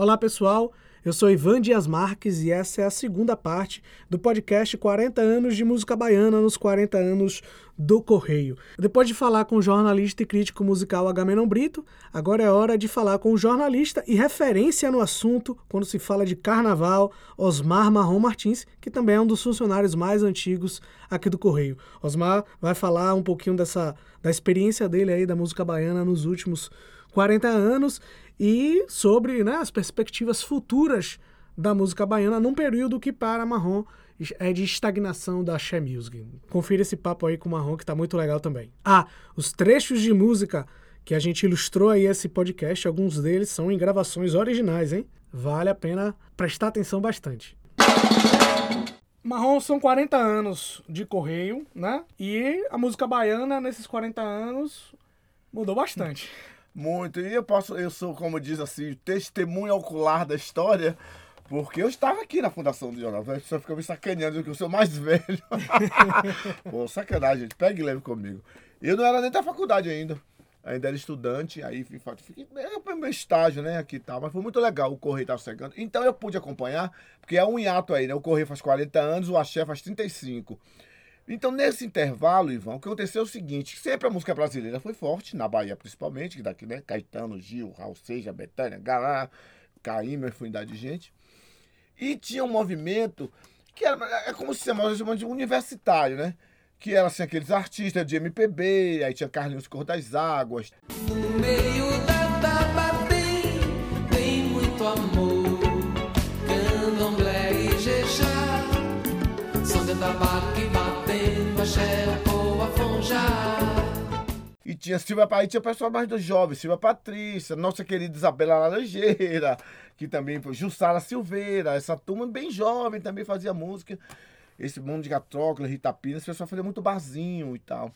Olá, pessoal. Eu sou Ivan Dias Marques e essa é a segunda parte do podcast 40 anos de música baiana nos 40 anos do Correio. Depois de falar com o jornalista e crítico musical Agamenon Brito, agora é hora de falar com o jornalista e referência no assunto quando se fala de carnaval, Osmar Marrom Martins, que também é um dos funcionários mais antigos aqui do Correio. Osmar vai falar um pouquinho dessa da experiência dele aí da música baiana nos últimos 40 anos e sobre né, as perspectivas futuras da música baiana num período que para Marrom é de estagnação da Axé Music. Confira esse papo aí com o Marrom que tá muito legal também. Ah, os trechos de música que a gente ilustrou aí esse podcast, alguns deles são em gravações originais, hein? Vale a pena prestar atenção bastante. Marrom são 40 anos de correio, né? E a música baiana nesses 40 anos mudou bastante. Muito. E eu posso, eu sou, como diz assim, testemunha ocular da história, porque eu estava aqui na fundação do jornal. A pessoa fica me sacaneando que eu sou mais velho. Pô, sacanagem, gente. Pega e leve comigo. Eu não era nem da faculdade ainda. Ainda era estudante, aí fiquei é meu estágio, né, aqui e tal, mas foi muito legal, o Correio estava chegando. Então eu pude acompanhar, porque é um hiato aí, né, o Correio faz 40 anos, o Axé faz 35. Então, nesse intervalo, Ivan, o que aconteceu é o seguinte: sempre a música brasileira foi forte, na Bahia principalmente, que daqui, né? Caetano, Gil, Raul Seja, Betânia, Galá, Caíma, infinidade de gente. E tinha um movimento que era é como se chama de universitário, né? Que era assim, aqueles artistas de MPB, aí tinha Carlinhos Cor das Águas. No meio tinha Silvia aí tinha pessoal mais dos jovens, Silvia Patrícia, nossa querida Isabela Laranjeira, que também foi Jussara Silveira, essa turma bem jovem também fazia música. Esse mundo de Gatrócula, Rita Pina, esse pessoal fazia muito barzinho e tal.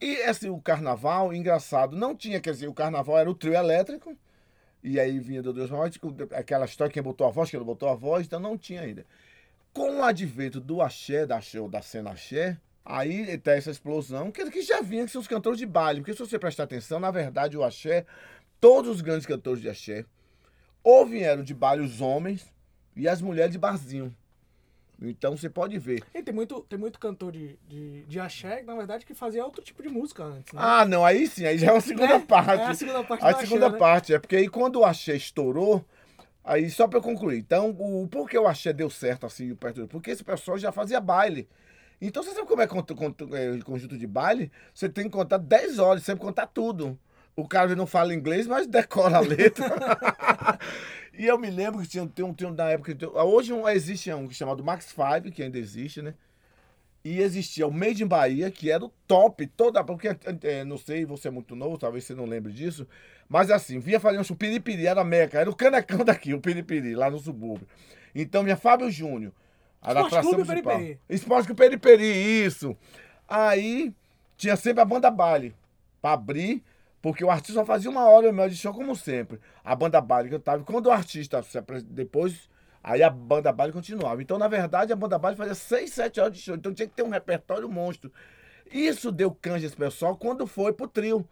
E assim, o carnaval, engraçado, não tinha, quer dizer, o carnaval era o trio elétrico, e aí vinha do Deus Morte, aquela história, quem botou a voz, quem não botou a voz, então não tinha ainda. Com o advento do axé, da, da cena axé, Aí tem essa explosão, que, que já vinha que são os cantores de baile. Porque se você prestar atenção, na verdade, o axé, todos os grandes cantores de axé, ou vieram de baile os homens e as mulheres de barzinho. Então você pode ver. E tem muito, tem muito cantor de, de, de axé, na verdade, que fazia outro tipo de música antes, né? Ah, não, aí sim, aí já é a segunda é, parte. É a segunda parte A segunda axé, né? parte, né? é porque aí quando o axé estourou, aí só pra eu concluir. Então, o, por que o axé deu certo assim, perto Porque esse pessoal já fazia baile. Então você sabe como é, é conjunto de baile? Você tem que contar 10 horas, sempre contar tudo. O cara não fala inglês, mas decora a letra. e eu me lembro que tinha, tinha, tinha na época. Hoje um, existe um chamado Max 5, que ainda existe, né? E existia o Made in Bahia, que era o top, toda. Porque, é, não sei, você é muito novo, talvez você não lembre disso. Mas assim, vinha fazer um piripiri, era meca, era o canecão daqui, o piripiri, lá no subúrbio. Então, minha Fábio Júnior Esporte Clube Periperi. Esporte Clube Periperi, isso. Aí tinha sempre a banda baile pra abrir, porque o artista só fazia uma hora e de show, como sempre. A banda baile cantava. Quando o artista depois, aí a banda baile continuava. Então, na verdade, a banda baile fazia seis, sete horas de show. Então tinha que ter um repertório monstro. Isso deu canja esse pessoal quando foi pro trio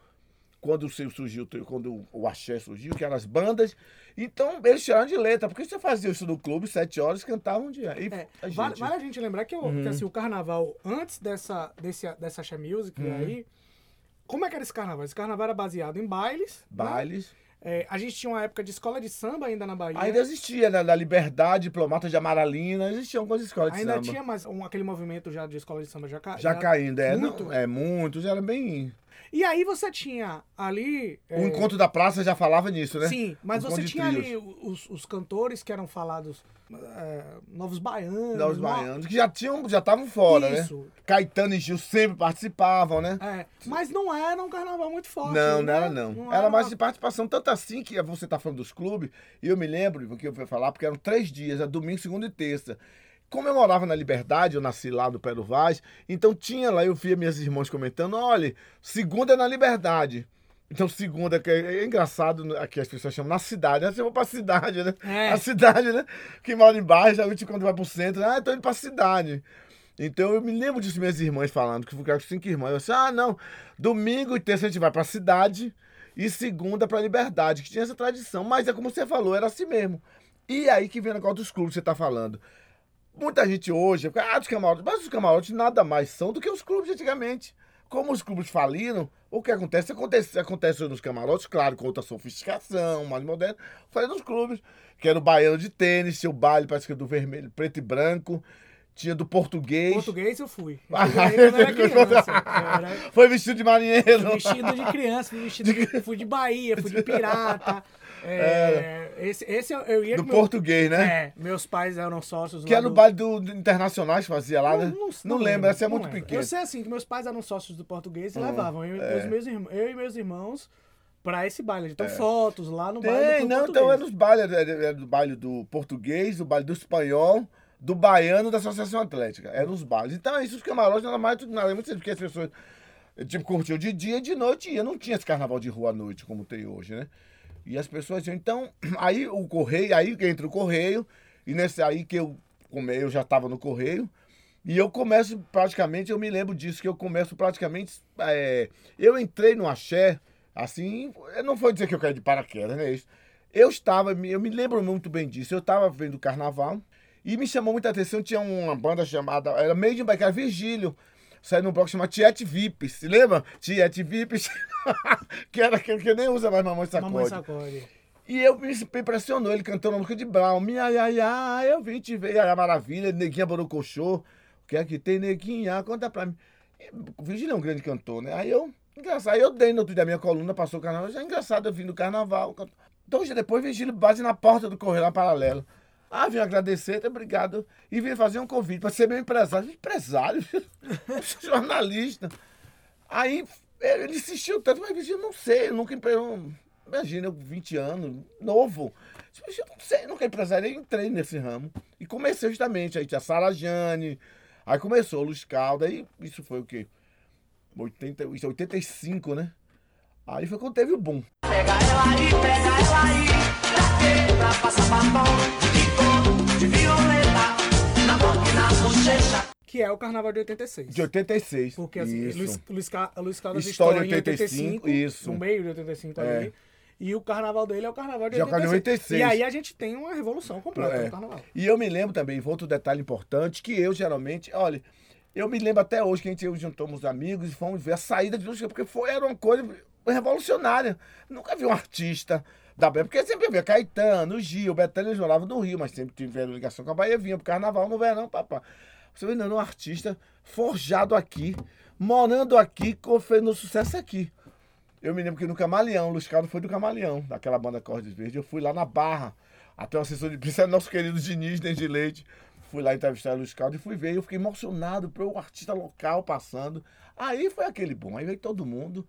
quando surgiu, quando o axé surgiu, que eram as bandas. Então, eles tiraram de letra. Porque você fazia isso no clube, sete horas, cantavam um dia. E é, a gente... Vale, vale, a gente lembrar que, uhum. que assim, o carnaval, antes dessa, desse, dessa axé music uhum. aí, como é que era esse carnaval? Esse carnaval era baseado em bailes. Né? Bailes. Né? É, a gente tinha uma época de escola de samba ainda na Bahia. Ainda existia, né? Da Liberdade, Diplomata de Amaralina, existiam algumas escolas de ainda samba. Ainda tinha mais um, aquele movimento já de escola de samba já, já, já caindo, é. Muito. Não, é, muitos, era bem e aí você tinha ali. O é... encontro da praça já falava nisso, né? Sim, mas você tinha ali os, os cantores que eram falados. É, novos baianos. Novos baianos, que já tinham, já estavam fora, né? Isso. né? Caetano e Gil sempre participavam, né? É, mas não era um carnaval muito forte. Não, né? não era não. não era, era, mais de participação, tanto assim que você tá falando dos clubes, e eu me lembro, porque eu fui falar, porque eram três dias, era domingo, segunda e terça. Como eu morava na Liberdade, eu nasci lá no Pé do Vaz, então tinha lá, eu via minhas irmãs comentando, olha, segunda é na Liberdade. Então, segunda, que é, é engraçado, aqui as pessoas chamam na cidade, né? Você vai pra cidade, né? É. A cidade, né? Que mora embaixo, geralmente quando vai pro centro, ah, tô indo pra cidade. Então eu me lembro disso minhas irmãs falando, que ficaram com cinco irmãs. Eu disse, ah, não, domingo e terça a gente vai pra cidade E segunda para liberdade, que tinha essa tradição. Mas é como você falou, era assim mesmo. E aí que vem o negócio dos clubes que você tá falando. Muita gente hoje, ah, dos camarotes, mas os camarotes nada mais são do que os clubes antigamente. Como os clubes faliram, o que acontece? Acontece, acontece nos camarotes, claro, com outra sofisticação, mais moderna. Falei nos clubes, que era o baiano de tênis, tinha o baile, parece que é do vermelho, preto e branco. Tinha do português. Português eu fui. Eu Ah, fui eu era criança. Eu era Foi vestido de marinheiro. vestido de criança, fui vestido de, fui de Bahia, fui de pirata. É, esse, esse eu, eu ia Do meu- português, né? É, meus pais eram sócios Que era o do- baile do, do Internacionais que fazia lá, né? Não, lembro, essa é não muito lembro. pequena. Eu sei assim, que meus pais eram sócios do português e Uhum, levavam eu, é. os meus eu e meus irmãos pra esse baile. Então, fotos lá no baile Tem, do não, português. então é nos bailes, era, era do baile do português, do baile do espanhol, do baiano da Associação Atlética. Eram os bailes. Então, isso os camarotes nada mais nada. Muito porque as pessoas, tipo, curtiam de dia e de noite ia. Não tinha esse carnaval de rua à noite como tem hoje, né? E as pessoas iam. Então, aí o correio, aí que entra o correio, e nesse aí que eu come, eu já estava no correio. E eu começo praticamente, eu me lembro disso, que eu começo praticamente. é, eu entrei no axé, assim, não vou dizer que eu caí de paraquedas, né? Eu estava, eu me lembro muito bem disso, eu estava vendo o carnaval e me chamou muita atenção, tinha uma banda chamada, era meio de um Virgílio, saiu num bloco chamado Tiete Vips, se lembra? Tiete Vips, que era aquele que nem usa mais Mamãe Sacode. Mamãe sacode. E eu me impressionou, ele cantando a música de Brown. Minha, ia, ia, eu vim te ver, a maravilha, Neguinha Borocochô. O que é que tem, Neguinha? Conta pra mim. O Virgílio é um grande cantor, né? Aí eu, engraçado, aí eu dei no outro dia minha coluna, passou o carnaval. Já é engraçado, eu vim do carnaval. Dois dias depois, Virgílio bate na porta do correio lá paralelo. Ah, vim agradecer, tá, obrigado. E vim fazer um convite para ser meu empresário. Empresário? Eu jornalista. Aí ele insistiu tanto, mas Virgílio, não sei, eu nunca empreendeu. Imagina, eu 20 anos, novo. Eu não sei, nunca empresário. Aí entrei nesse ramo. E comecei justamente. Aí tinha Sara Jane, aí começou o Luiz Calda, aí isso foi o quê? 80, isso é 85, né? Aí foi quando teve o boom. Pega ela aí, pega ela aí, pra quê? Pra passar batom Que é o carnaval de 86. De 86. Porque assim. Luiz, Luiz, Luiz Caldas História em 85, 85, isso. no meio de 85 É. ali. E o carnaval dele é o carnaval de Já é o carnaval de 86. E aí a gente tem uma revolução completa É. no carnaval. E eu me lembro também, outro detalhe importante, que eu geralmente, olha, eu me lembro até hoje que a gente eu juntamos os amigos e fomos ver a saída de luz, porque foi, era uma coisa revolucionária. Nunca vi um artista da Bahia, porque sempre havia Caetano, Gil, Betânia, eles moravam no Rio, mas sempre tiveram ligação com a Bahia, vinha pro carnaval no verão, papá. Você vê, não, um artista forjado aqui, morando aqui, fazendo sucesso aqui. Eu me lembro que no Camaleão, o Luiz foi do Camaleão, daquela banda Cordes Verdes. Eu fui lá na Barra, até o assessor de imprensa, nosso querido Diniz de Leite. Fui lá entrevistar o Luiz e fui ver. Eu fiquei emocionado pelo artista local passando. Aí foi aquele bom. Aí veio todo mundo.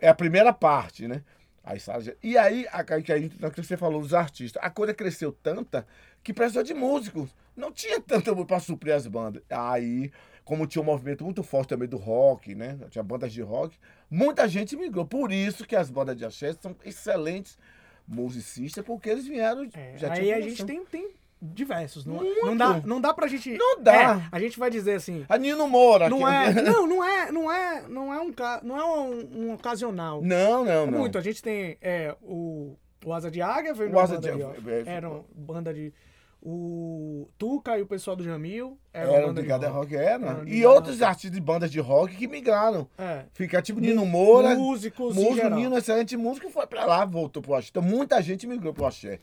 É a primeira parte, né? Aí, sabe, e aí, a, que a gente, que você falou dos artistas, a coisa cresceu tanta que precisou de músicos. Não tinha tanto para suprir as bandas. Aí, como tinha um movimento muito forte também do rock, né? Tinha bandas de rock, muita gente migrou. Por isso que as bandas de axé são excelentes musicistas, porque eles vieram. É, já aí a gente tem, tem diversos. Não, Muito. não, dá, não dá pra gente. Não dá. É, a gente vai dizer assim. A Nino Moura. Não é, não, não é, não é, não é um, não é um, um ocasional. Não, não, É não. muito. A gente tem é, o, o Asa de Águia, O uma banda de- é, era uma banda de o Tuca e o pessoal do Jamil era, uma Era banda de Rock, rock. era. E outros artistas de bandas de rock que migraram. É. Fica tipo Nino Moura. Músicos Músico. Nino, excelente músico, e foi pra lá, voltou pro axé. Então muita gente migrou pro axé.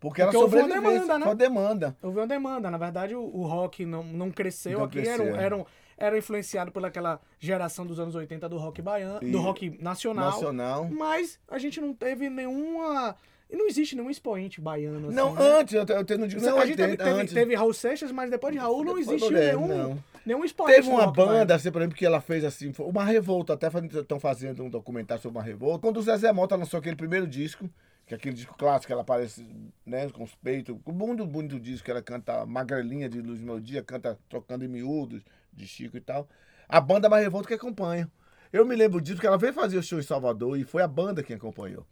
Porque era Porque houve uma demanda, né? foi demanda. Houve uma demanda. Na verdade, o, o rock não, não cresceu Não aqui. cresceu, Era, é. era, um- era influenciado pelaquela geração dos anos 80 do rock baiano, E- do rock nacional. Nacional. Mas a gente não teve nenhuma. E não existe nenhum expoente baiano. Não, assim, né? antes, eu, eu não digo Não, a gente teve, 80, teve, teve Raul Seixas, mas depois de Raul não existe nenhum, não. nenhum expoente. Teve uma banda, baiano. assim, por exemplo, que ela fez assim, uma revolta, até estão fazendo um documentário sobre uma revolta. Quando o Zezé Mota lançou aquele primeiro disco, que é aquele disco clássico, ela aparece, né, com os peitos, com muito bonito disco, que ela canta Magrelinha de Luz Melodia, canta Trocando em Miúdos, de Chico e tal. A banda mais revolta que acompanha. Eu me lembro disso, porque ela veio fazer o show em Salvador e foi a banda quem acompanhou.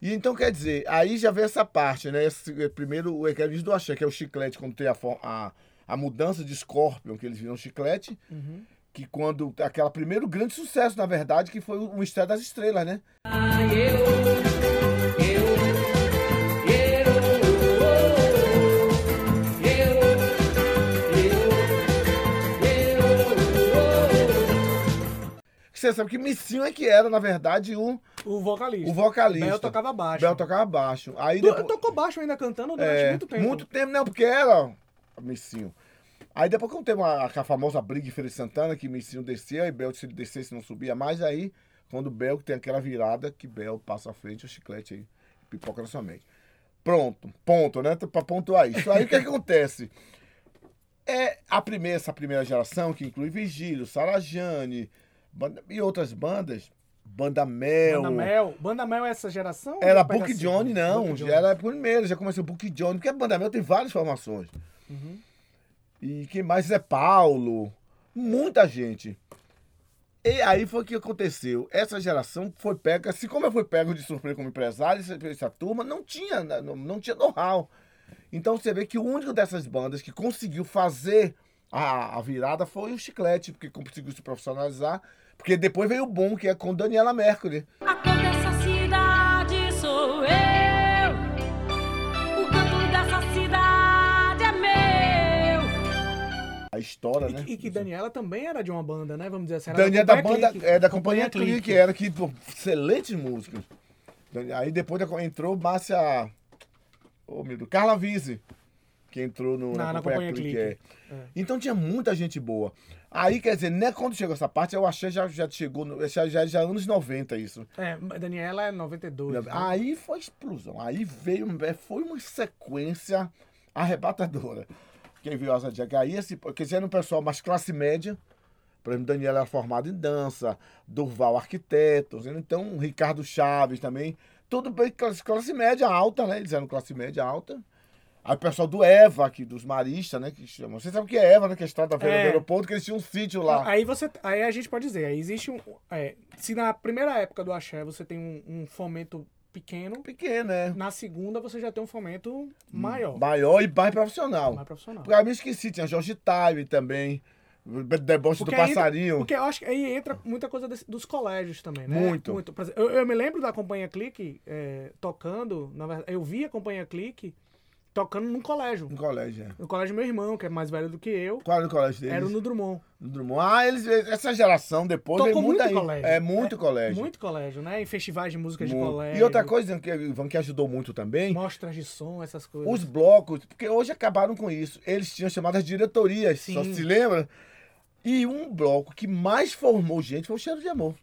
E então, quer dizer, aí já vem essa parte, né? Esse, eh, primeiro, o Equervis do Axé, que é o chiclete, quando tem a, a, a mudança de Scorpion, que eles viram chiclete, que quando. Aquela primeiro grande sucesso, na verdade, que foi o Mistério das Estrelas, né? Você sabe que Missinho é que era, na verdade, o, O vocalista. o vocalista. Bel tocava baixo. Bel tocava baixo. Aí Tu- depois, Tocou baixo ainda cantando durante é, muito tempo. Muito tempo, não, porque era Missinho. Aí depois quando teve uma, a famosa briga em Feira de Santana, que Missinho descia e Bel se ele descesse não subia mais, aí quando o Bel tem aquela virada, que Bel passa à frente, o chiclete aí pipoca na sua mente. Pronto, ponto, né? Pra pontuar isso. Aí o que acontece? É a primeira, essa primeira geração, que inclui Vigílio, Sarajane e outras bandas, Banda Mel. Banda Mel. Banda Mel é essa geração? Era pega Book? Johnny, não. Book era primeiro, já começou Book Johnny, porque a Banda Mel tem várias formações. Uhum. E quem mais? Zé Paulo. Muita gente. E aí foi o que aconteceu. Essa geração foi pega, assim como eu fui pego de surpresa como empresário, essa, essa turma não tinha, não, não tinha know-how. Então você vê que o único dessas bandas que conseguiu fazer a, a virada foi o Chiclete, porque conseguiu se profissionalizar. Porque depois veio o boom, que é com Daniela Mercury. A cor dessa cidade sou eu. O canto dessa cidade é meu. A história, E, né? que- e que Daniela também era de uma banda, né? Vamos dizer assim. era Daniela da Companhia banda, Clique. é da companhia Clique, era que pô, excelentes músicos. Dani- Aí depois da- entrou Márcia. Ô meu Deus, Carla Vise, que entrou no, Na- na, na companhia, Companhia Clique. Clique. é. Então tinha muita gente boa. Aí, quer dizer, né, quando chegou essa parte, eu achei já, já chegou, no- já, já, já anos 90 isso. É, Daniela é 92. né? Aí foi explosão. Aí veio, foi uma sequência arrebatadora. Quem viu de Águia, aí, esse, quer dizer, era um pessoal mais classe média. Por exemplo, Daniela era formado em dança, Durval arquiteto, então Ricardo Chaves também. Tudo bem, classe, classe média alta, né? Eles eram classe média alta. Aí o pessoal do Eva, aqui, dos maristas, né? Que chamam. Você sabe o que é Eva, né? Que é a história da feira É. do aeroporto, que eles tinham um sítio lá. Aí você, aí a gente pode dizer, aí existe um, é, se na primeira época do axé você tem um, um fomento pequeno, Pequeno, né? na segunda você já tem um fomento maior, Maior e mais profissional. mais profissional. Porque eu me esqueci, tinha Jorge Time também. o Deboche do Porque aí- Passarinho. Porque eu acho que aí entra muita coisa desse- dos colégios também, né? Muito. Exemplo, eu, eu me lembro da Companhia Clique é, tocando, na verdade, eu vi a Companhia Clique tocando num colégio. No colégio, é. No colégio do meu irmão, que é mais velho do que eu, Qual era o colégio deles? era no Drummond. No Drummond. Ah, eles, essa geração depois Tocou muito aí. colégio. É, muito colégio. Muito colégio, né? Em festivais de música de Muito. colégio. E outra coisa que, Ivan, que ajudou muito também, Mostras de som, essas coisas. os blocos, porque hoje acabaram com isso. Eles tinham chamadas diretorias, só Sim. se lembra? E um bloco que mais formou gente foi o Cheiro de Amor.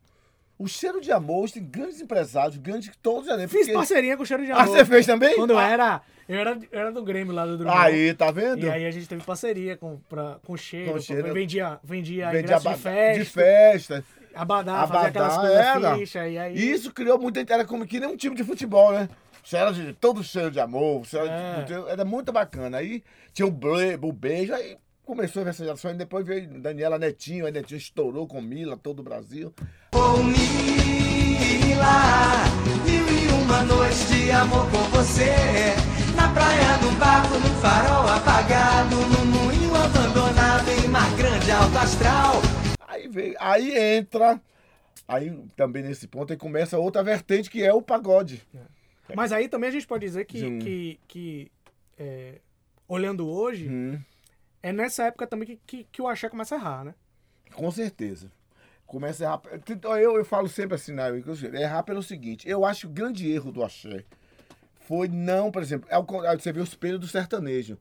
O Cheiro de Amor tem grandes empresários, grandes todos ali. Fiz parceria com o Cheiro de Ah, Amor. você fez também? Quando eu Ah. era, eu era, eu era do Grêmio lá do Drummond. Aí, tá vendo? E aí a gente teve parceria com, pra, com o Cheiro. Com Cheiro. Vendia, vendia, Vendia ingresso de abadá- festa. de festa. Abadá, fazia aquelas Abadá, coisas era. ficha. E aí... Isso criou muito. Era como que nem um time de futebol, né? Você era de todo cheiro de amor, você era, É. de- era muito bacana. Aí tinha o, ble, o beijo, aí começou essa geração, e depois veio Daniela Netinho, aí Netinho estourou com Mila, todo o Brasil. Oh, Mila, mil e uma noites de amor com você. Na praia, num barco, num farol apagado, num moinho abandonado em mar grande, alto astral. Aí veio, aí entra, aí também nesse ponto, aí começa outra vertente que é o pagode. Mas aí também a gente pode dizer que, Sim. que, que é, olhando hoje, Hum, é nessa época também que, que, que o axé começa a errar, né? com certeza. Começa a errar. Eu, eu falo sempre assim, né? inclusive, Errar pelo seguinte, eu acho que o grande erro do axé foi não, por exemplo, é o con- você vê o espelho do sertanejo.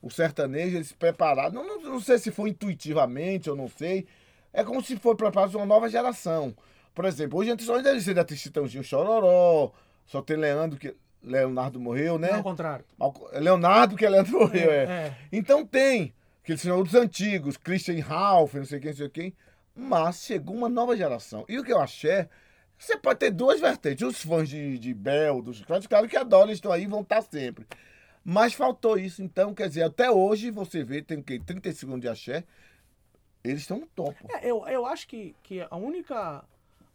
O sertanejo, eles prepararam, não, não, não sei se foi intuitivamente, eu não sei. É como se foi preparado para uma nova geração. Por exemplo, hoje a gente só ainda ainda tem Chitãozinho Chororó, só tem Leandro, que Leonardo morreu, né? Não, ao contrário. Leonardo, que Leandro morreu, é. é. Então tem, que eles são os antigos, Christian Ralph, não sei quem, não sei quem. Mas chegou uma nova geração. E o que eu achei, você pode ter duas vertentes. Os fãs de, de Bel, dos Chiclete, claro que adoram, estão aí e vão estar sempre. Mas faltou isso. Então, quer dizer, até hoje você vê, tem o quê? 30 segundos de axé, eles estão no topo. É, eu, eu acho que, que a única,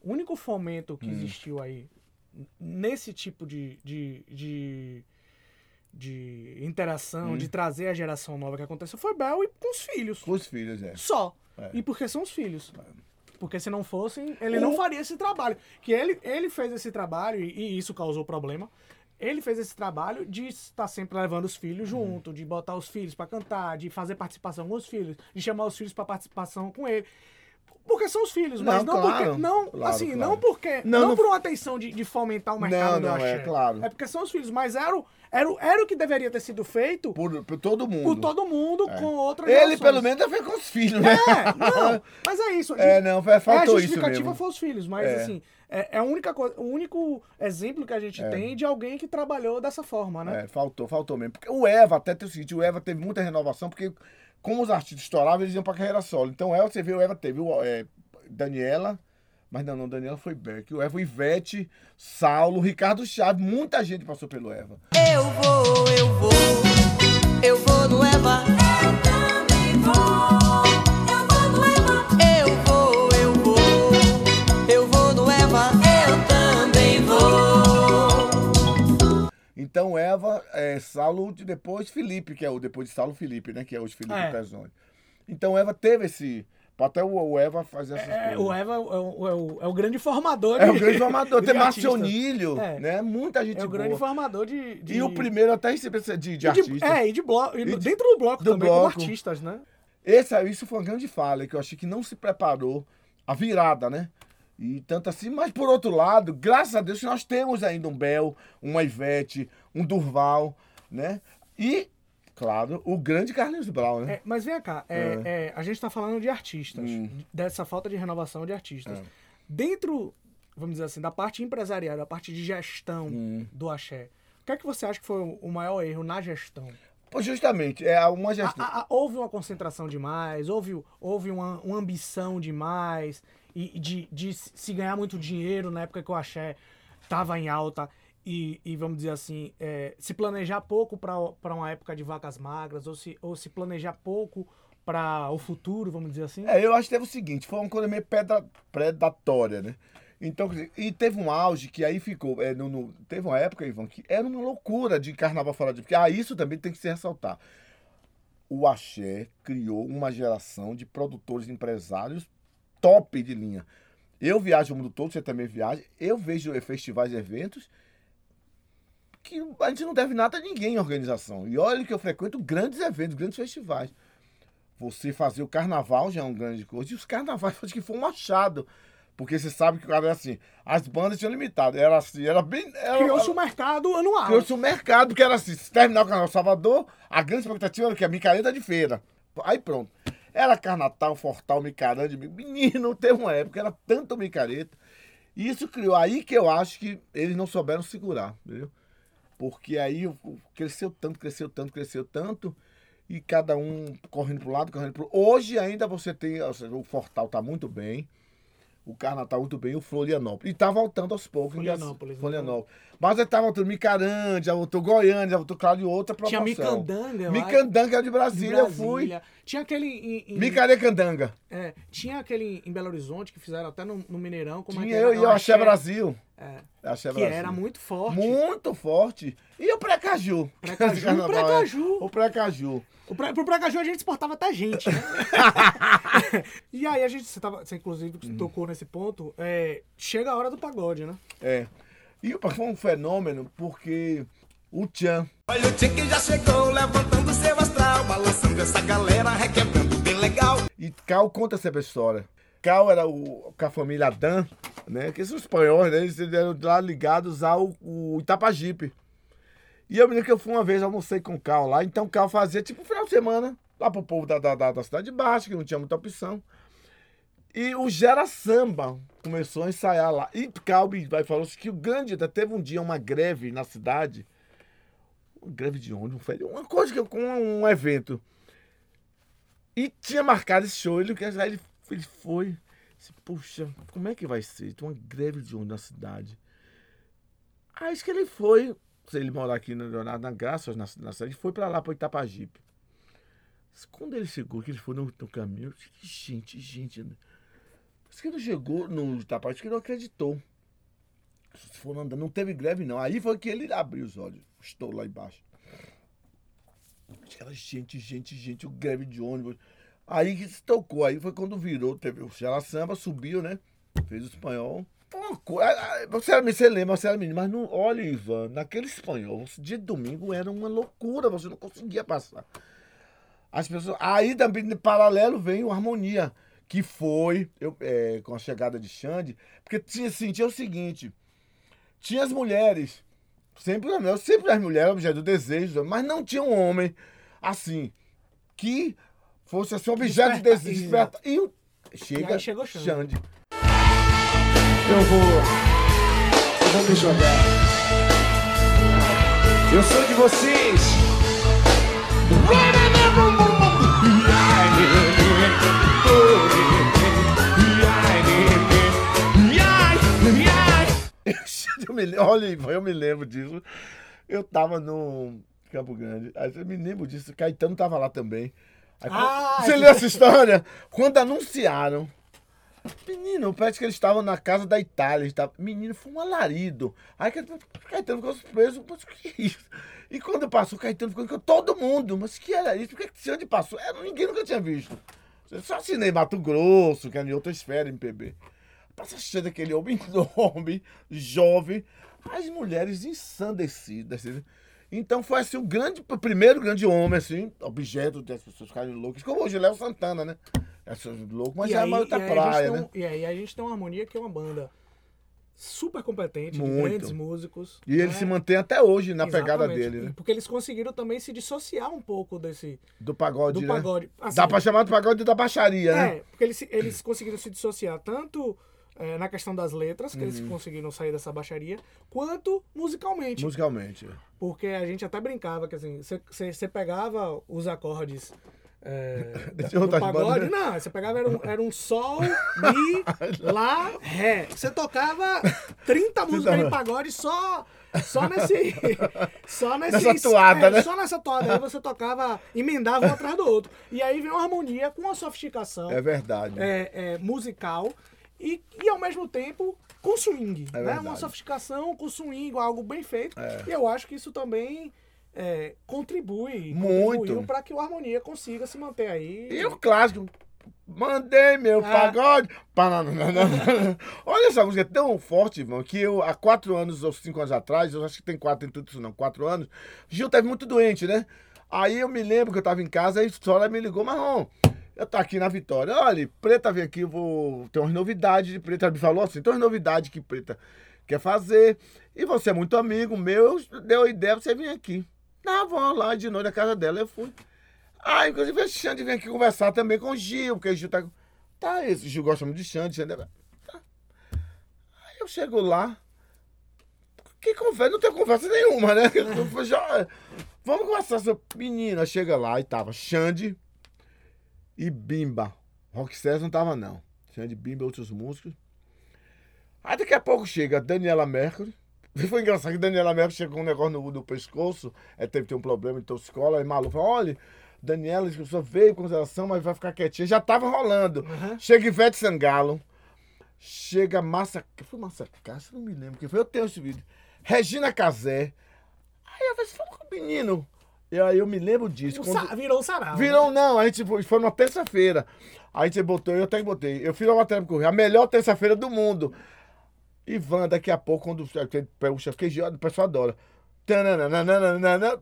o único fomento Hum. que existiu aí nesse tipo de, de, de, de interação, Hum. de trazer a geração nova que aconteceu, foi Bel e com os filhos. Com os filhos, é. Só. É. E porque são os filhos. Porque se não fossem, ele não faria esse trabalho. Que ele, ele fez esse trabalho, e, e isso causou problema. Ele fez esse trabalho de estar sempre levando os filhos Uhum. junto, de botar os filhos pra cantar, de fazer participação com os filhos, de chamar os filhos pra participação com ele. Porque são os filhos, mas Não, não, claro. porque. Não, Claro, assim, claro. não porque. Não, Não, não- por uma atenção de, de fomentar o mercado Não, não, axé. é claro. É porque são os filhos, mas era o, era, o, era o, que deveria ter sido feito Por, por todo mundo. por todo mundo com outras Ele, gerações. pelo menos, foi com os filhos, né? É, não, mas é isso. É, gente- não, foi- faltou é, a isso justificativa mesmo. foi os filhos, mas É. assim, é, é a única coisa, o único exemplo que a gente tem de alguém que trabalhou dessa forma, né? É, faltou, faltou mesmo. Porque o Eva, até tem o seguinte, o Eva teve muita renovação, porque como os artistas estouravam, eles iam pra carreira solo. Então, o Eva, você vê, o Eva teve o, é, Daniela, mas não, não, Daniela foi Beck. O Eva, o Ivete, Saulo, Ricardo Chaves, muita gente passou pelo Eva. Eu vou, eu vou, eu vou no Eva. Eu também vou, Então, Eva, é, Saulo, depois Felipe, que é o depois de Saulo, Felipe, né? Que é hoje Felipe É. Então, Eva teve esse. Até o, o Eva fazer essas É, coisas. o Eva é o, é o- é o grande formador É o grande formador. Tem artistas. Marcionilho, É. né? Muita gente É o boa. grande formador de, de- E o primeiro até de, de de- artista. É, e de bloco. e E de- dentro do bloco do também, bloco. como artistas, né? Esse, isso foi uma grande falha, que eu achei que não se preparou a virada, né? E tanto assim, mas por outro lado, graças a Deus, nós temos ainda um Bel, uma Ivete, um Durval, né? E, claro, o grande Carlinhos Brown, né? É, mas vem cá, é, é, a gente tá falando de artistas, Hum. dessa falta de renovação de artistas. É. Dentro, vamos dizer assim, da parte empresarial, da parte de gestão Hum. do axé, o que é que você acha que foi o- maior erro na gestão? Pô, justamente, é uma gestão. a- a- houve uma concentração demais, houve, houve uma, uma ambição demais, e, e de, de se ganhar muito dinheiro na época que o axé estava em alta, e, e vamos dizer assim, é, se planejar pouco para uma época de vacas magras, ou se, ou se planejar pouco para o futuro, vamos dizer assim. É, eu acho que teve o seguinte, foi uma coisa meio pedra- predatória, né? Então, e teve um auge que aí ficou, é, no, no- teve uma época, Ivan, que era uma loucura de carnaval fora de... Porque, ah, isso também tem que se ressaltar. O Axé criou uma geração de produtores empresários top de linha. Eu viajo o mundo todo, você também viaja, eu vejo festivais e eventos que a gente não deve nada a ninguém em organização. E olha que eu frequento grandes eventos, grandes festivais. Você fazer o carnaval já é uma grande coisa. E os carnavais acho que foi um achado. Porque você sabe que o cara é assim. As bandas tinham limitado. Era assim, era bem. Era, Criou-se um mercado anual. Criou-se um mercado, porque era assim, se terminar o Carnaval Salvador, a grande expectativa era que a micareta de feira. Aí pronto. Era Carnatal, Fortal, Micarande. Menino, teve uma época, era tanto micareta. E isso criou. Aí que eu acho que eles não souberam segurar, entendeu? Porque aí o- o- cresceu tanto, cresceu tanto, cresceu tanto. E cada um correndo para um lado, correndo para Hoje ainda você tem. ou seja, o Fortal tá muito bem. O Carnatal muito bem, o Florianópolis. E tá voltando aos poucos. Florianópolis, né? Florianópolis. Mas ele tá voltando Micarande, já voltou Goiânia, já voltou claro de outra Tinha proporção. Micandanga, eu Micandanga é de Brasília, eu fui. Tinha aquele em, em- Micarecandanga. é, tinha aquele em Belo Horizonte que fizeram até no, no Mineirão, como é Tinha era? eu e o Axé Brasil. É, Axé que Brasil. era muito forte. Muito forte. E o Precaju? Precaju, carnaval, é. Precaju. O Precaju. O pre, pro Precaju a gente exportava até gente, né? e aí a gente, você, tava, você inclusive Uhum. tocou nesse ponto, é, chega a hora do pagode, né? É. E foi um fenômeno porque o Tchan, Olha o Tchê que já chegou, levantando seu astral, balançando essa galera, requebrando bem legal. E Cal conta essa história. Cal era o, com a família Dan, né? Que são espanhóis, né? Eles eram lá ligados ao o Itapajipe. E eu me lembro que eu fui uma vez, almocei com o Cal lá. Então o Cal fazia tipo um final de semana lá pro povo da, da, da, da Cidade Baixa, que não tinha muita opção. E o Gera Samba começou a ensaiar lá. E Cal me vai falou que o grande teve um dia uma greve na cidade. Uma greve de ônibus, uma coisa que com um evento. E tinha marcado esse show, ele, ele, ele foi. Disse, Puxa, como é que vai ser? Tem uma greve de ônibus na cidade. Aí que ele foi. Ele mora aqui no Leonardo na Graça, na, cidade, ele foi pra lá, pra Itapajipe. Quando ele chegou, que ele foi no, no caminho, eu disse, gente, gente. Mas que ele chegou no Itapajipe, que ele não acreditou. Se for andando, não teve greve, não. Aí foi que ele abriu os olhos. Estou lá embaixo. Era gente, gente, gente, o greve de ônibus. Aí que se tocou, aí foi quando virou, teve o Xela Samba, subiu, né? Fez o espanhol. Uma coisa. Você, era- você lembra, você era menino, mas não, olha, Ivan, naquele espanhol, dia de domingo era uma loucura, você não conseguia passar. As pessoas. Aí também, em paralelo, vem o Harmonia, que foi, eu, é, com a chegada de Xande, porque tinha, assim, tinha o seguinte: tinha as mulheres, sempre, eu sempre as mulheres, objeto do desejo, mas não tinha um homem assim, que fosse assim, objeto de desejo. desperta- E o- E chega aí chegou Xande. Xande. Eu vou. Eu vou me jogar. Eu sou de vocês. Eu me, olha, eu me lembro disso. Eu tava no Campo Grande. Aí eu me lembro disso. Caetano tava lá também. Aí, Ah, você que- leu essa história? Quando anunciaram. Menino, parece que eles estavam na casa da Itália. eles tavam- menino, foi um alarido. Aí Caetano, ficou surpreso. Mas o que é isso? E quando passou, Caetano ficou com todo mundo. Mas que era isso? Por que que onde passou? Era, ninguém nunca tinha visto. Eu só assinei Mato Grosso, que era em outra esfera, MPB. Passa cheio daquele homem enorme, jovem, as mulheres ensandecidas. assim. Então foi assim o grande, o primeiro grande homem, assim, objeto das pessoas ficarem loucas, como hoje Léo Santana, né? Essas loucos, mas E já é aí- uma outra e aí a gente praia, né? E aí a gente tem uma harmonia que é uma banda super competente, de Muito. grandes músicos. E ele né? se mantém até hoje na pegada Exatamente. dele, né? Porque eles conseguiram também se dissociar um pouco desse Do pagode, do né? pagode. Assim, Dá pra chamar do pagode da baixaria, né? É, porque eles, se- eles conseguiram se dissociar tanto é, na questão das letras, que Uhum. eles conseguiram sair dessa baixaria, quanto musicalmente. Musicalmente. Porque a gente até brincava que assim, você- pegava os acordes. É, do pagode, não, você pegava era um, era um sol, mi, lá, ré. Você tocava 30 músicas em pagode só só nesse só nesse Nessa toada, é, né? Só nessa toada aí você tocava, emendava um atrás do outro. E aí vem uma harmonia com uma sofisticação É verdade. é, é, musical e, e ao mesmo tempo com swing. É né? verdade. Uma sofisticação com swing, algo bem feito. E eu acho que isso também é, contribui Muito. para que o Harmonia consiga se manter aí. E o clássico. Mandei meu Ah. pagode. Olha essa música é tão forte, irmão, que eu, há quatro anos ou cinco anos atrás, eu acho que tem quatro, tem tudo isso não, quatro anos, Gil teve muito doente, né? Aí eu me lembro que eu tava em casa, aí a Sora me ligou, Marrom, eu tô aqui na Vitória. Olha, Preta vem aqui, vou. Tem umas novidades de Preta. Ela me falou assim: tem umas novidades que Preta quer fazer. E você é muito amigo meu, deu a ideia, você vir aqui. Ah, vou lá de noite na casa dela. Eu fui. Ah, inclusive a Xande vem aqui conversar também com o Gil, porque o Gil tá. Tá, esse Gil gosta muito de Xande, Xande. é- Tá. Aí eu chego lá. Que conversa? Não tem conversa nenhuma, né? Já- Vamos conversar. Seu menina chega lá e tava Xande e Bimba. Rock César não tava, não. Xande, Bimba e outros músicos. Aí daqui a pouco chega a Daniela Mercury. Foi engraçado que Daniela Mercury chegou com um negócio no, no pescoço. É, teve ter um problema em escola. Aí Malu falou: olha, Daniela, a pessoa veio com consideração, mas vai ficar quietinha. Já tava rolando. Chega Ivete Sangalo. Chega Massa. que Foi Massa Cássia? Não me lembro quem foi. Eu tenho esse vídeo. Regina Casé. Aí eu falei: o menino. E aí eu me lembro disso. Quando- sa- Virou um sarau. Virou, né? não, a gente foi, numa terça-feira. Aí gente botou, eu até botei. Eu fiz uma matéria pro Correio, a melhor terça-feira do mundo. Ivan, daqui a pouco, quando o chefe, porque o pessoal adora.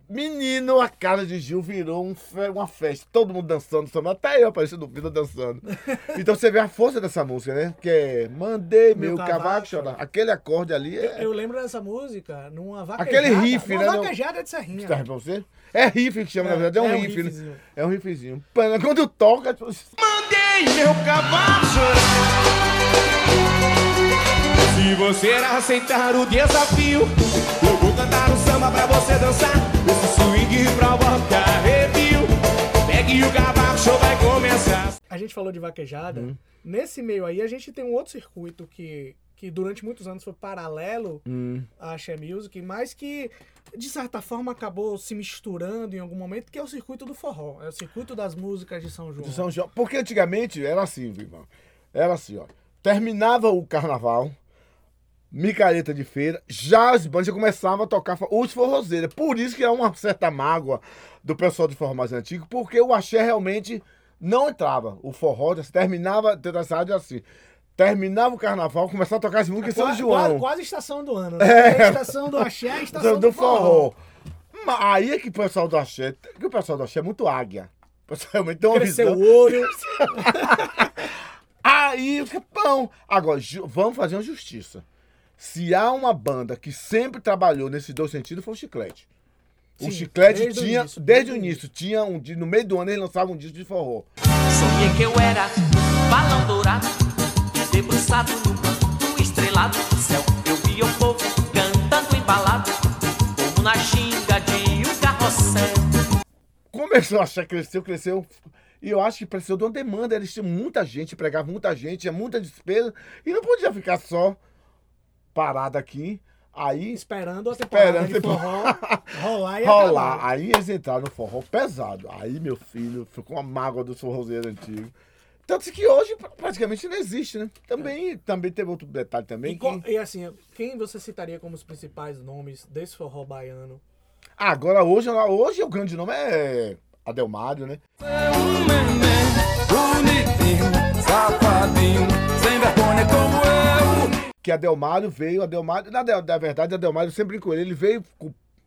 Menino, a cara de Gil virou um uma festa. Todo mundo dançando, dançando. Até eu apareci no vídeo dançando. Então você vê a força dessa música, né? Que é Mandei meu, Meu cavaco cavaco chorar. Aquele acorde ali é. Eu lembro dessa música numa vaquejada. Aquele riff, numa né, no- vaquejada de serrinha. Tá pra você? É riff que chama, na verdade. É um é um riff. né? riffzinho. É um riffzinho. Quando toca, tipo, Mandei meu cavalo chorar. Se você aceitar o desafio, eu vou cantar o samba pra você dançar. Esse swing provoca arrepio. Pegue o cavaco, show vai começar. A gente falou de vaquejada. Uhum. Nesse meio aí, a gente tem um outro circuito que, que durante muitos anos foi paralelo Hum. à Axé Music, mas que, de certa forma, acabou se misturando em algum momento, que é o circuito do forró. É o circuito das músicas de São João. de São João. Porque antigamente era assim, irmão. Era assim, ó. Terminava o carnaval, micareta de feira, já as bandas já começavam a tocar os forrozeiros. Por isso que é uma certa mágoa do pessoal de forró mais antigo, porque o axé realmente não entrava. O forró assim, terminava, rádios assim. Terminava o carnaval, começava a tocar as músicas em São Quase, João. quase, quase estação do ano. Né? A estação do axé, a estação do, do, do forró. Mas Aí é que o pessoal do axé, que o pessoal do axé é muito águia. O pessoal realmente tem uma Cresceu visão. o olho. Aí, pão. Agora, vamos fazer uma justiça. Se há uma banda que sempre trabalhou nesses dois sentidos, foi o Chiclete. O Sim, Chiclete desde o tinha, início, desde o desde o início, tinha um dia, no meio do ano ele lançava um disco de forró. Sonhei que eu era balão dourado, debruçado no canto estrelado do céu. Eu via o povo cantando embalado, como na ginga de um carrossel. Começou a achar, cresceu, cresceu. E eu acho que precisou de uma demanda. Eles tinham muita gente, pregava muita gente, tinha muita despesa. E não podia ficar só parado aqui. Aí Esperando a temporada Esperando de forró rolar e rolar. acabar. Aí eles entraram no forró pesado. Aí, meu filho, ficou uma mágoa dos forrozeiros antigos. Tanto que hoje pra- praticamente não existe, né? Também, também teve outro detalhe também. E, que- e assim, quem você citaria como os principais nomes desse forró baiano? Ah, agora hoje, hoje o grande nome é Adelmário, né? Um neném bonitinho, safadinho, sem vergonha como eu. que Adelmário veio, Adelmário, na, na verdade, Adelmário eu sempre brinco com ele, ele veio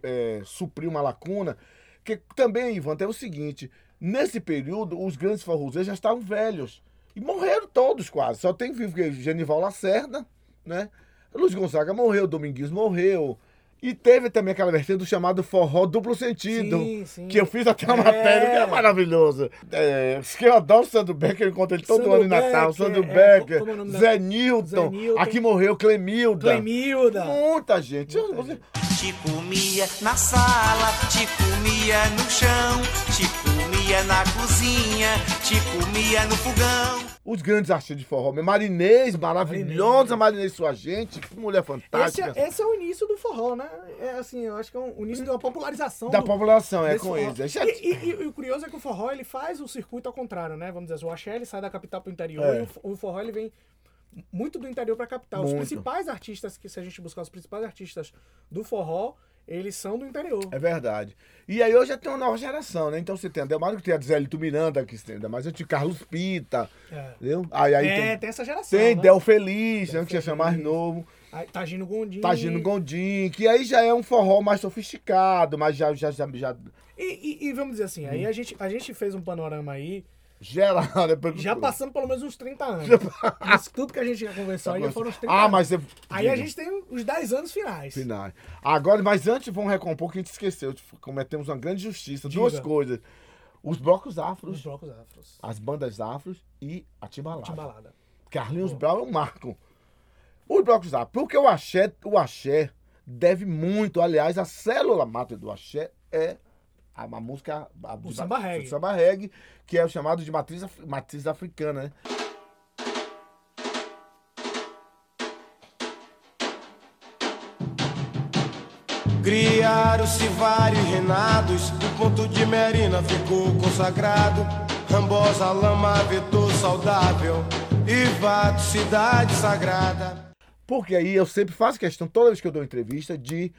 é, suprir uma lacuna, que também, Ivan, tem o seguinte, nesse período, os grandes forrozeiros já estavam velhos, e morreram todos quase, só tem vivo que Genival Lacerda, né, Luiz Gonzaga morreu, Domingues morreu, e teve também aquela vertente do chamado forró duplo sentido, Sim, sim. que eu fiz até uma É. matéria, que é maravilhoso. É, que eu adoro o Sandro Becker, eu encontro ele todo Sandro ano em Natal. Sandro é, Becker, é da- Zé Nilton, Zé aqui morreu Clemilda. Clemilda! Muita gente. Eu- você- Te comia na sala, te comia no chão, te comia na cozinha, te comia no fogão. Os grandes artistas de forró. Marinês, maravilhosa Marinês, sua gente. Que mulher Esse fantástica. é, esse é o início do forró, né? É assim, eu acho que é um- o início de uma popularização Da do- população, é com forró. eles. É E, e- e o curioso é que o forró ele faz o circuito ao contrário, né? Vamos dizer assim, o axé ele sai da capital para o interior É. e o o forró ele vem muito do interior para a capital. Os Muito. principais artistas, que se a gente buscar os principais artistas do forró, eles são do interior. É verdade. E aí hoje já tem uma nova geração, né? Então você tem Adelmário, que tem a Zélito Miranda, que tem, mas eu tinha Carlos Pita, É. entendeu? Aí, aí É, tem, tem essa geração. tem né? Del Feliz, né? Del Que já é mais novo. Aí, Tagino Gondim. Tagino Gondim, que aí já é um forró mais sofisticado, mas já, já, já, já E, e- e vamos dizer assim, Hum. aí a gente, a gente fez um panorama aí, geral, né? Já passando pelo menos uns 30 anos. Mas tudo que a gente já conversou aí já foram uns 30 Ah, anos. mas você. Aí a gente tem os 10 anos finais. Finais. Agora, mas antes vamos recompor que a gente esqueceu. Cometemos uma grande justiça. Duas Diga. coisas. Os blocos afros, Os blocos afros. as bandas afros e a timbalada. Timbalada. Carlinhos Brown é um marco. Os blocos afros. Porque o axé, o axé deve muito, aliás, a célula mata do axé é a, a música... A, O samba reggae. Samba reggae, que é o chamado de matriz, af- matriz africana, né? Criaram-se vários reinados, o ponto de Merina ficou consagrado. Rambosa, lama, vetor saudável, e vato, cidade sagrada. Porque aí eu sempre faço questão, toda vez que eu dou entrevista, de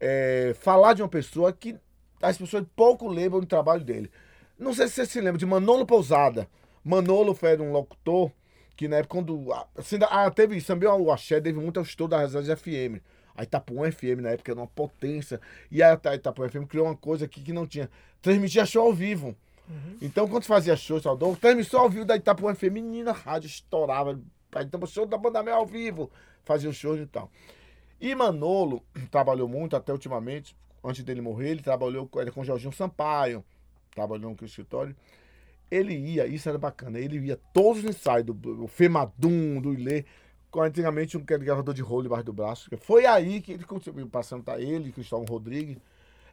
eh, falar de uma pessoa que as pessoas pouco lembram do trabalho dele. Não sei se você se lembra de Manolo Pousada. Manolo foi um locutor que na época quando. Assim, ah, teve isso também, o Axé teve muito ao estudo das rádios FM. A Itapuã FM na época era uma potência. E a Ita- Itapuã FM criou uma coisa aqui que não tinha. Transmitia show ao vivo. Então, quando fazia show Salvador, transmissão ao vivo da Itapuã FM, menina, a rádio estourava. Então, show da Banda Mel ao vivo. Fazia os shows e tal. E Manolo trabalhou muito até ultimamente, antes dele morrer, ele trabalhou com, era com o Jorginho Sampaio, trabalhou no escritório. Ele ia, isso era bacana, ele ia todos os ensaios do, do Femadum, do Ilê, com antigamente um gravador de rolo debaixo do braço. Foi aí que ele conseguiu, passando tá ele, Cristóvão Rodrigues.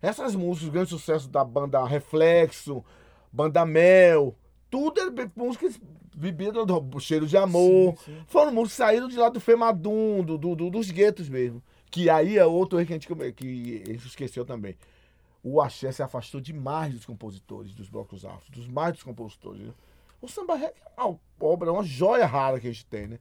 Essas músicas, os grandes sucessos da banda Reflexo, Banda Mel, tudo era músicas bebidas do cheiro de amor. Sim, sim. Foram músicas que saíram de lá do Femadum, do, do- do- dos guetos mesmo. Que aí é outro erro que a gente, que a gente esqueceu também. O axé se afastou demais dos compositores, dos blocos afros, dos mais dos compositores. né? O samba é uma obra, uma joia rara que a gente tem, né?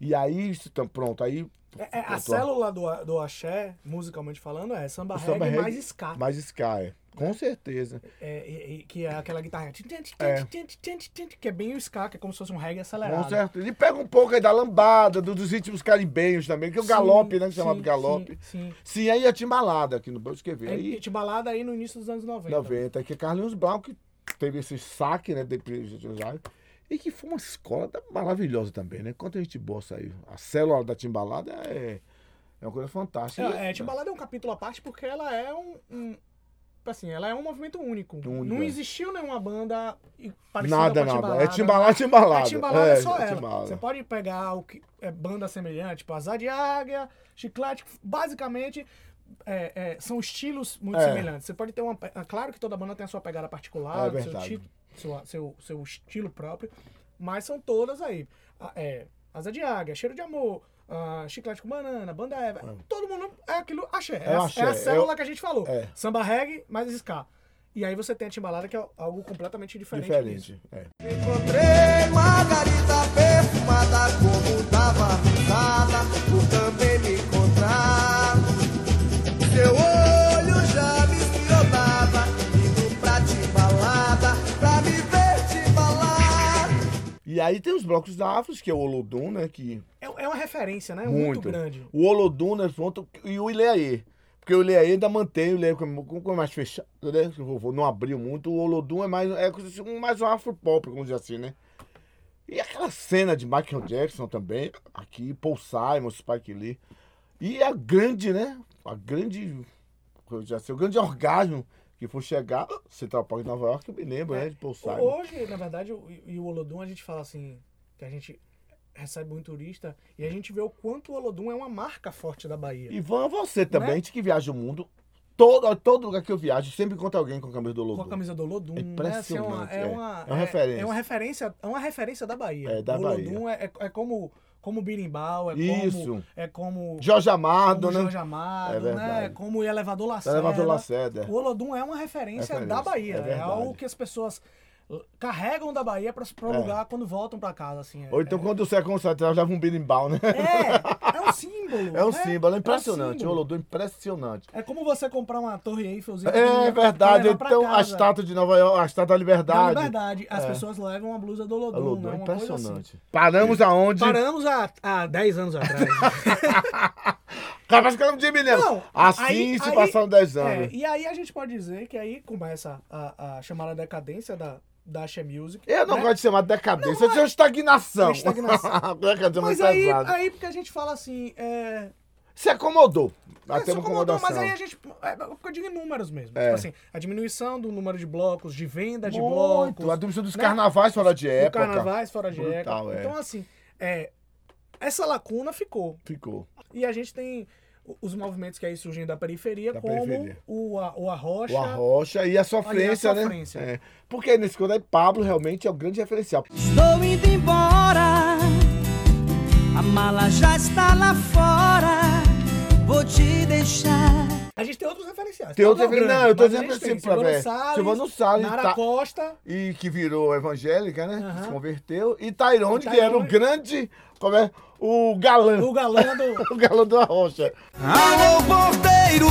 E aí, pronto, aí... É, é, a célula do, do axé, musicalmente falando, é samba o reggae, samba reggae mais ska. Mais ska, é. Com certeza. É, e- e- que é aquela guitarra. É. Que é bem o ska, que é como se fosse um reggae acelerado. Com certeza. Ele pega um pouco aí da lambada, do- dos ritmos caribenhos também, que é o Sim, galope, né? Que sim, chamava de galope. Sim, sim. Sim, aí a timbalada aqui no Bosque ver. Aí, Aí, de balada aí no início dos anos 90. 90, que é Carlinhos Brown, que teve esse saque, né? De e que foi uma escola maravilhosa também, né? Quanta gente boa saiu. A célula da timbalada é, é uma coisa fantástica. É, é, Timbalada é um capítulo à parte porque ela é um, um- assim, ela é um movimento único. Único, Não é. existiu nenhuma banda parecida Nada, com a nada. Timbalada. É timbalada, timbalada. A Timbalada é, só é ela. Timbalada. Você pode pegar o que é banda semelhante, tipo Azar de Águia, Chiclete, basicamente é, é, são estilos muito É. semelhantes. Você pode ter uma. é Claro que toda banda tem a sua pegada particular, É seu, sua- seu, seu estilo próprio, mas são todas aí. A- É, Asa de Águia, Cheiro de Amor, ah, Chiclete com Banana, Banda Eva. Todo mundo é aquilo axé. É, É a, axé, é a é célula que a gente falou. é. Samba reggae mais ska. E aí você tem a timbalada que é algo completamente diferente. Diferente. É. Encontrei Margarida perfumada como dava E aí tem os blocos da Afros, que é o Olodum, né? Que É, é uma referência, né? Muito, muito. grande. O Olodum, né? Pronto, e o Ileaê. Porque o Ileaê ainda mantém o Ileaê como, como é mais fechado, né? O vovô não abriu muito. O Olodum é mais, é como um- mais um afropop, vamos dizer assim, né? E aquela cena de Michael Jackson também, aqui, Paul Simon, Spike Lee. E a grande, né? A grande, dizer assim, o grande orgasmo que foi chegar, Central Park de Nova York, eu me lembro, né? De Paul Simon. Hoje, na verdade, e o Olodum, a gente fala assim, que a gente recebe muito turista, e a gente vê o quanto o Olodum é uma marca forte da Bahia. Ivan, você também, Né? gente que viaja o mundo, todo, todo lugar que eu viajo, sempre encontra alguém com a camisa do Olodum. com a camisa do Olodum, É né? Assim, é, uma, impressionante, é, é. uma, É uma referência. É uma referência, é uma referência da Bahia. É, da o Olodum é, é, é como como birimbau, é Isso. como é como Jorge Amado, como né? Jorge Amado, É verdade. né? Como Elevador Lacerda. Elevador Lacerda. O Olodum é uma referência, Referência, da Bahia. é É, algo que as pessoas carregam da Bahia para o É. lugar quando voltam para casa, assim. É, Ou então quando você é concentrado, leva um birimbau, né? é, é um símbolo. É um né? símbolo, é um impressionante. o símbolo. Olodum é impressionante. É como você comprar uma torre Eiffelzinha. É pra verdade. pra Então, a casa. estátua de Nova York, a estátua da Liberdade. Da liberdade. As É. pessoas levam a blusa do Olodum. Olodum, né? é Uma coisa assim. impressionante. Paramos aonde? Paramos há, há 10 anos atrás. Capaz que eu não me lembro. Não, Assim aí- se aí- passaram 10 É, anos. e aí a gente pode dizer que aí começa a, a chamada decadência da, da Axé Music. Eu não né? gosto de chamar de decadência, eu digo estagnação. É estagnação. decadência é Mas aí, pesado. aí porque a gente fala assim, é... Se acomodou. é, Até se uma acomodou, acomodação. mas aí a gente. É, porque eu digo em números mesmo. É. Tipo assim, a diminuição do número de blocos, de venda de Muito. blocos. A diminuição dos né? carnavais fora de época. carnavais fora de Brutal, época. é. Então, assim, é, essa lacuna ficou. Ficou. E a gente tem os movimentos que aí surgem da periferia, Da como periferia. O, a- o Arrocha. O Arrocha e a sofrência, né? sofrência. É. Porque nesse caso aí, Pablo realmente é o grande referencial. Estou indo embora, a mala já está lá fora. Vou te deixar. A gente tem outros referenciais. Tem outro Pablo é referencial, grande, não, eu tô dizendo assim pra Silvano ver. Salles, Silvano Salles Nara tá- Costa. E que virou evangélica, né? Aham. Se converteu. E Tyrone, E que era o grande. Como é? O galã. O galã do. O galã do Arrocha. Alô, porteiro,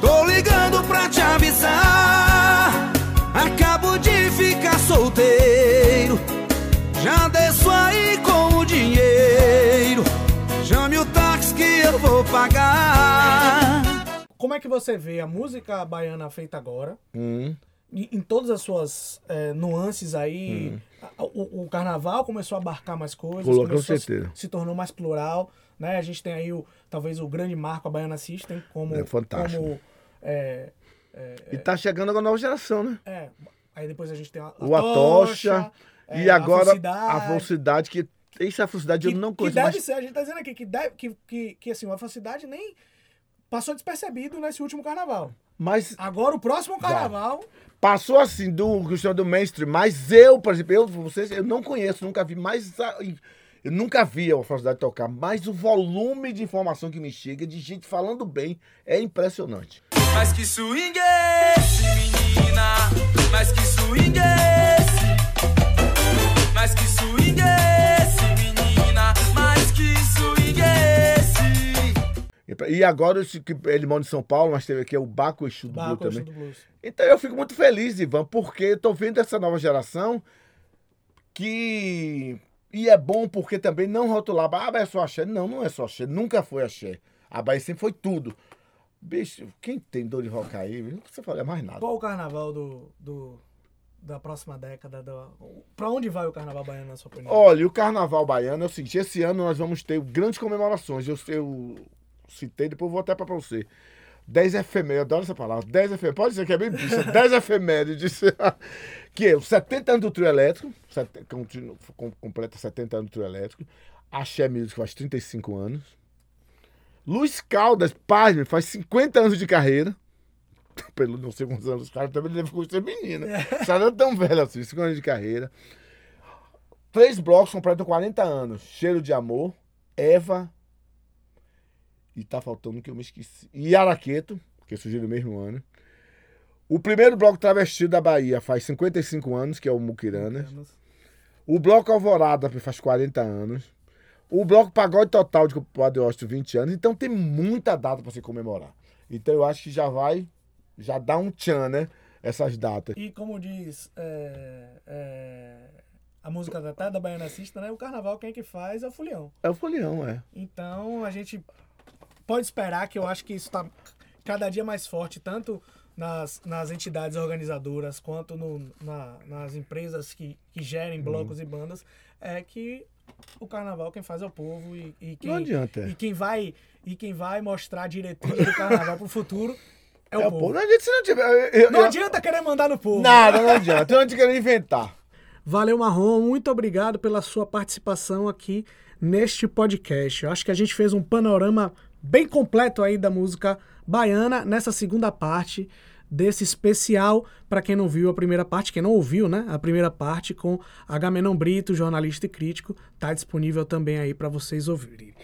tô ligando pra te avisar. Acabo de ficar solteiro. Já desço aí com o dinheiro. Chame o táxi que eu vou pagar. Como é que você vê a música baiana feita agora? Hum. em em todas as suas é, nuances aí, a- o, o carnaval começou a abarcar mais coisas, Coloca, Hum. com começou a se- certeza. se tornou mais plural, né? A gente tem aí o, talvez o grande marco a Baiana System como É fantástico. como é, E tá chegando agora a nova geração, né? é, aí depois a gente tem a, a O Atocha. é, e agora Falsidade, a falsidade, que. Isso é que, eu não que conheço deve mais. ser, a gente tá dizendo aqui que deve, que, que, que assim, a falsidade nem passou despercebido nesse último carnaval. Mas Agora o próximo carnaval passou assim do questão do mainstream. Mas eu, por exemplo, eu, vocês, eu não conheço, nunca vi mais. Eu nunca vi a falsidade tocar, mas o volume de informação que me chega, de gente falando bem, é impressionante. Mas que swing é esse, menina? Mas que swing é esse? Mas que swing é esse, E agora esse que ele mora em São Paulo, mas teve aqui é o Baco do Blue Baco, também. do blues. Então eu fico muito feliz, Ivan, porque eu tô vendo essa nova geração que. E é bom porque também não rotulava, ah, é só axé. Não, não é só axé, nunca foi axé. A Bahia sempre foi tudo. Bicho, quem tem dor de Rocaí, não precisa falar mais nada. Qual o carnaval do, do- da próxima década? Da, pra onde vai o carnaval baiano, na sua opinião? Olha, o carnaval baiano é o seguinte: esse ano nós vamos ter grandes comemorações. Eu, eu citei, depois eu vou até para você. 10 efemérides, eu adoro essa palavra. 10 efemérides, pode dizer que é bem bicha. 10 efemérides. que é os 70 anos do trio elétrico, sete- continu- com- completa 70 anos do trio elétrico. Axé Music faz 35 anos. Luiz Caldas, pasme, faz 50 anos de carreira. Pelo não sei quantos anos, os caras também devem ser menina. Caras não é tão velhos assim, 50 anos de carreira. Três blocos completam 40 anos. Cheiro de Amor, Eva. E tá faltando que eu me esqueci. E Araqueto, que surgiu no mesmo ano. O primeiro bloco travestido da Bahia faz 55 anos, que é o Muquirana. O bloco Alvorada faz 40 anos. O bloco Pagode Total de Padre Austin, 20 anos. Então tem muita data para se comemorar. Então eu acho que já vai, já dá um tchan, né? Essas datas. E como diz é, é, a música da da Baiana Assista, né? O carnaval quem é que faz é o Fulião. É o folião, é. Então a gente pode esperar que eu acho que isso está cada dia mais forte, tanto nas, nas entidades organizadoras quanto no, na- nas empresas que, que gerem Uhum. blocos e bandas, é que o carnaval quem faz é o povo e, e quem, Não adianta. e quem vai e quem vai mostrar a diretriz do carnaval pro futuro é, É o o povo. povo. Não adianta se não tiver. eu- eu- Não eu- adianta querer mandar no povo. Nada, não adianta. Não quero inventar. Valeu, Marrom. Muito obrigado pela sua participação aqui neste podcast. Eu acho que a gente fez um panorama bem completo aí da música baiana nessa segunda parte desse especial. Para quem não viu a primeira parte, quem não ouviu, né? A primeira parte com Agamenon Brito, jornalista e crítico, tá disponível também aí para vocês ouvirem.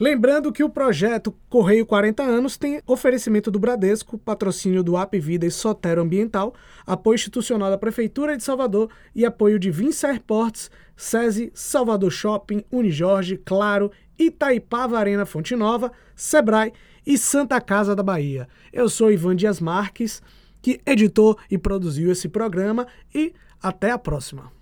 Lembrando que o projeto Correio 40 anos tem oferecimento do Bradesco, patrocínio do App Vida e Sotero Ambiental, apoio institucional da Prefeitura de Salvador e apoio de Vinci Airports, SESI, Salvador Shopping, Unijorge, Claro, Itaipava Arena Fonte Nova, Sebrae e Santa Casa da Bahia. Eu sou Ivan Dias Marques, que editou e produziu esse programa e até a próxima.